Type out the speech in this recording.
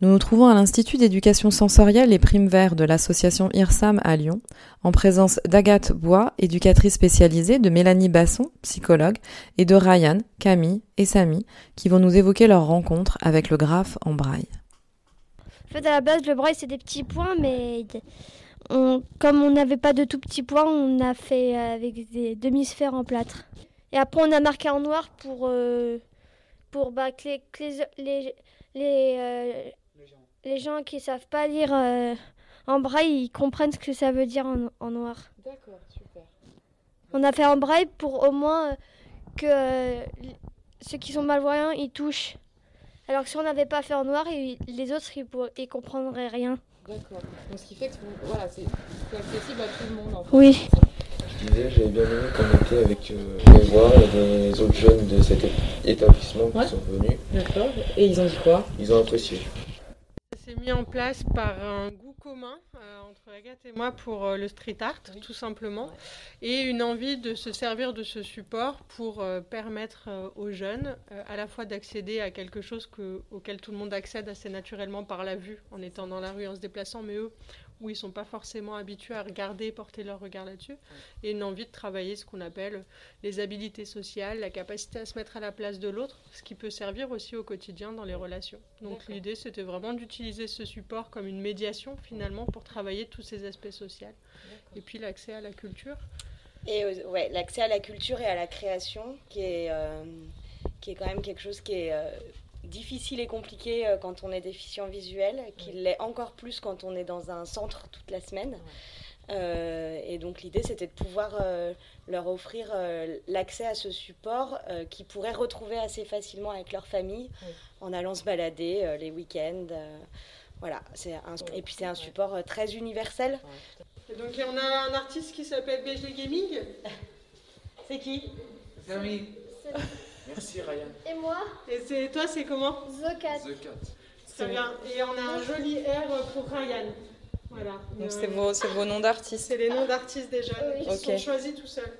Nous nous trouvons à l'Institut d'éducation sensorielle et primes vert de l'association IRSAM à Lyon, en présence d'Agathe Bois, éducatrice spécialisée, de Mélanie Basson, psychologue, et de Ryan, Camille et Samy, qui vont nous évoquer leur rencontre avec le graphe en braille. En fait, à la base, le braille, c'est des petits points, mais comme on n'avait pas de tout petits points, on a fait avec des demi-sphères en plâtre. Et après, on a marqué en noir pour, euh, pour bah, que les, euh, les gens qui savent pas lire euh, en braille, ils comprennent ce que ça veut dire en, noir. D'accord, super. On a fait en braille pour au moins euh, que euh, ceux qui sont malvoyants, ils touchent. Alors que si on n'avait pas fait en noir, les autres, ils, ne comprendraient rien. D'accord. Donc ce qui fait que voilà, c'est accessible à tout le monde. En fait. Oui. Je disais, j'avais bien aimé qu'on était avec les voix et les autres jeunes de cet établissement qui sont venus. D'accord. Et ils ont dit quoi? Ils ont apprécié mis en place par un goût commun euh, entre Agathe et moi pour euh, le street art, tout simplement, et une envie de se servir de ce support pour euh, permettre aux jeunes à la fois d'accéder à quelque chose auquel tout le monde accède assez naturellement par la vue, en étant dans la rue, en se déplaçant, mais eux où ils ne sont pas forcément habitués à regarder, porter leur regard là-dessus, et une envie de travailler ce qu'on appelle les habilités sociales, la capacité à se mettre à la place de l'autre, ce qui peut servir aussi au quotidien dans les relations. Donc l'idée, c'était vraiment d'utiliser ce support comme une médiation finalement pour travailler tous ces aspects sociaux. Et puis l'accès à la culture. Et ouais, l'accès à la culture et à la création, qui est, euh, qui est quand même quelque chose qui est... Euh, difficile et compliqué euh, quand on est déficient visuel, qu'il l'est encore plus quand on est dans un centre toute la semaine. Euh, et donc l'idée, c'était de pouvoir euh, leur offrir l'accès à ce support qu'ils pourraient retrouver assez facilement avec leur famille en allant se balader les week-ends. voilà, c'est et puis c'est un support très universel. Et donc on a un artiste qui s'appelle BG Gaming? c'est qui? Merci Ryan. Et moi Et c'est toi, c'est comment The Cat. The Cat. Très bien. Et on a un joli air pour Ryan. Voilà. Donc c'est vos, vos, noms d'artistes C'est les noms d'artistes déjà. Oui. Ils sont choisis tout seuls.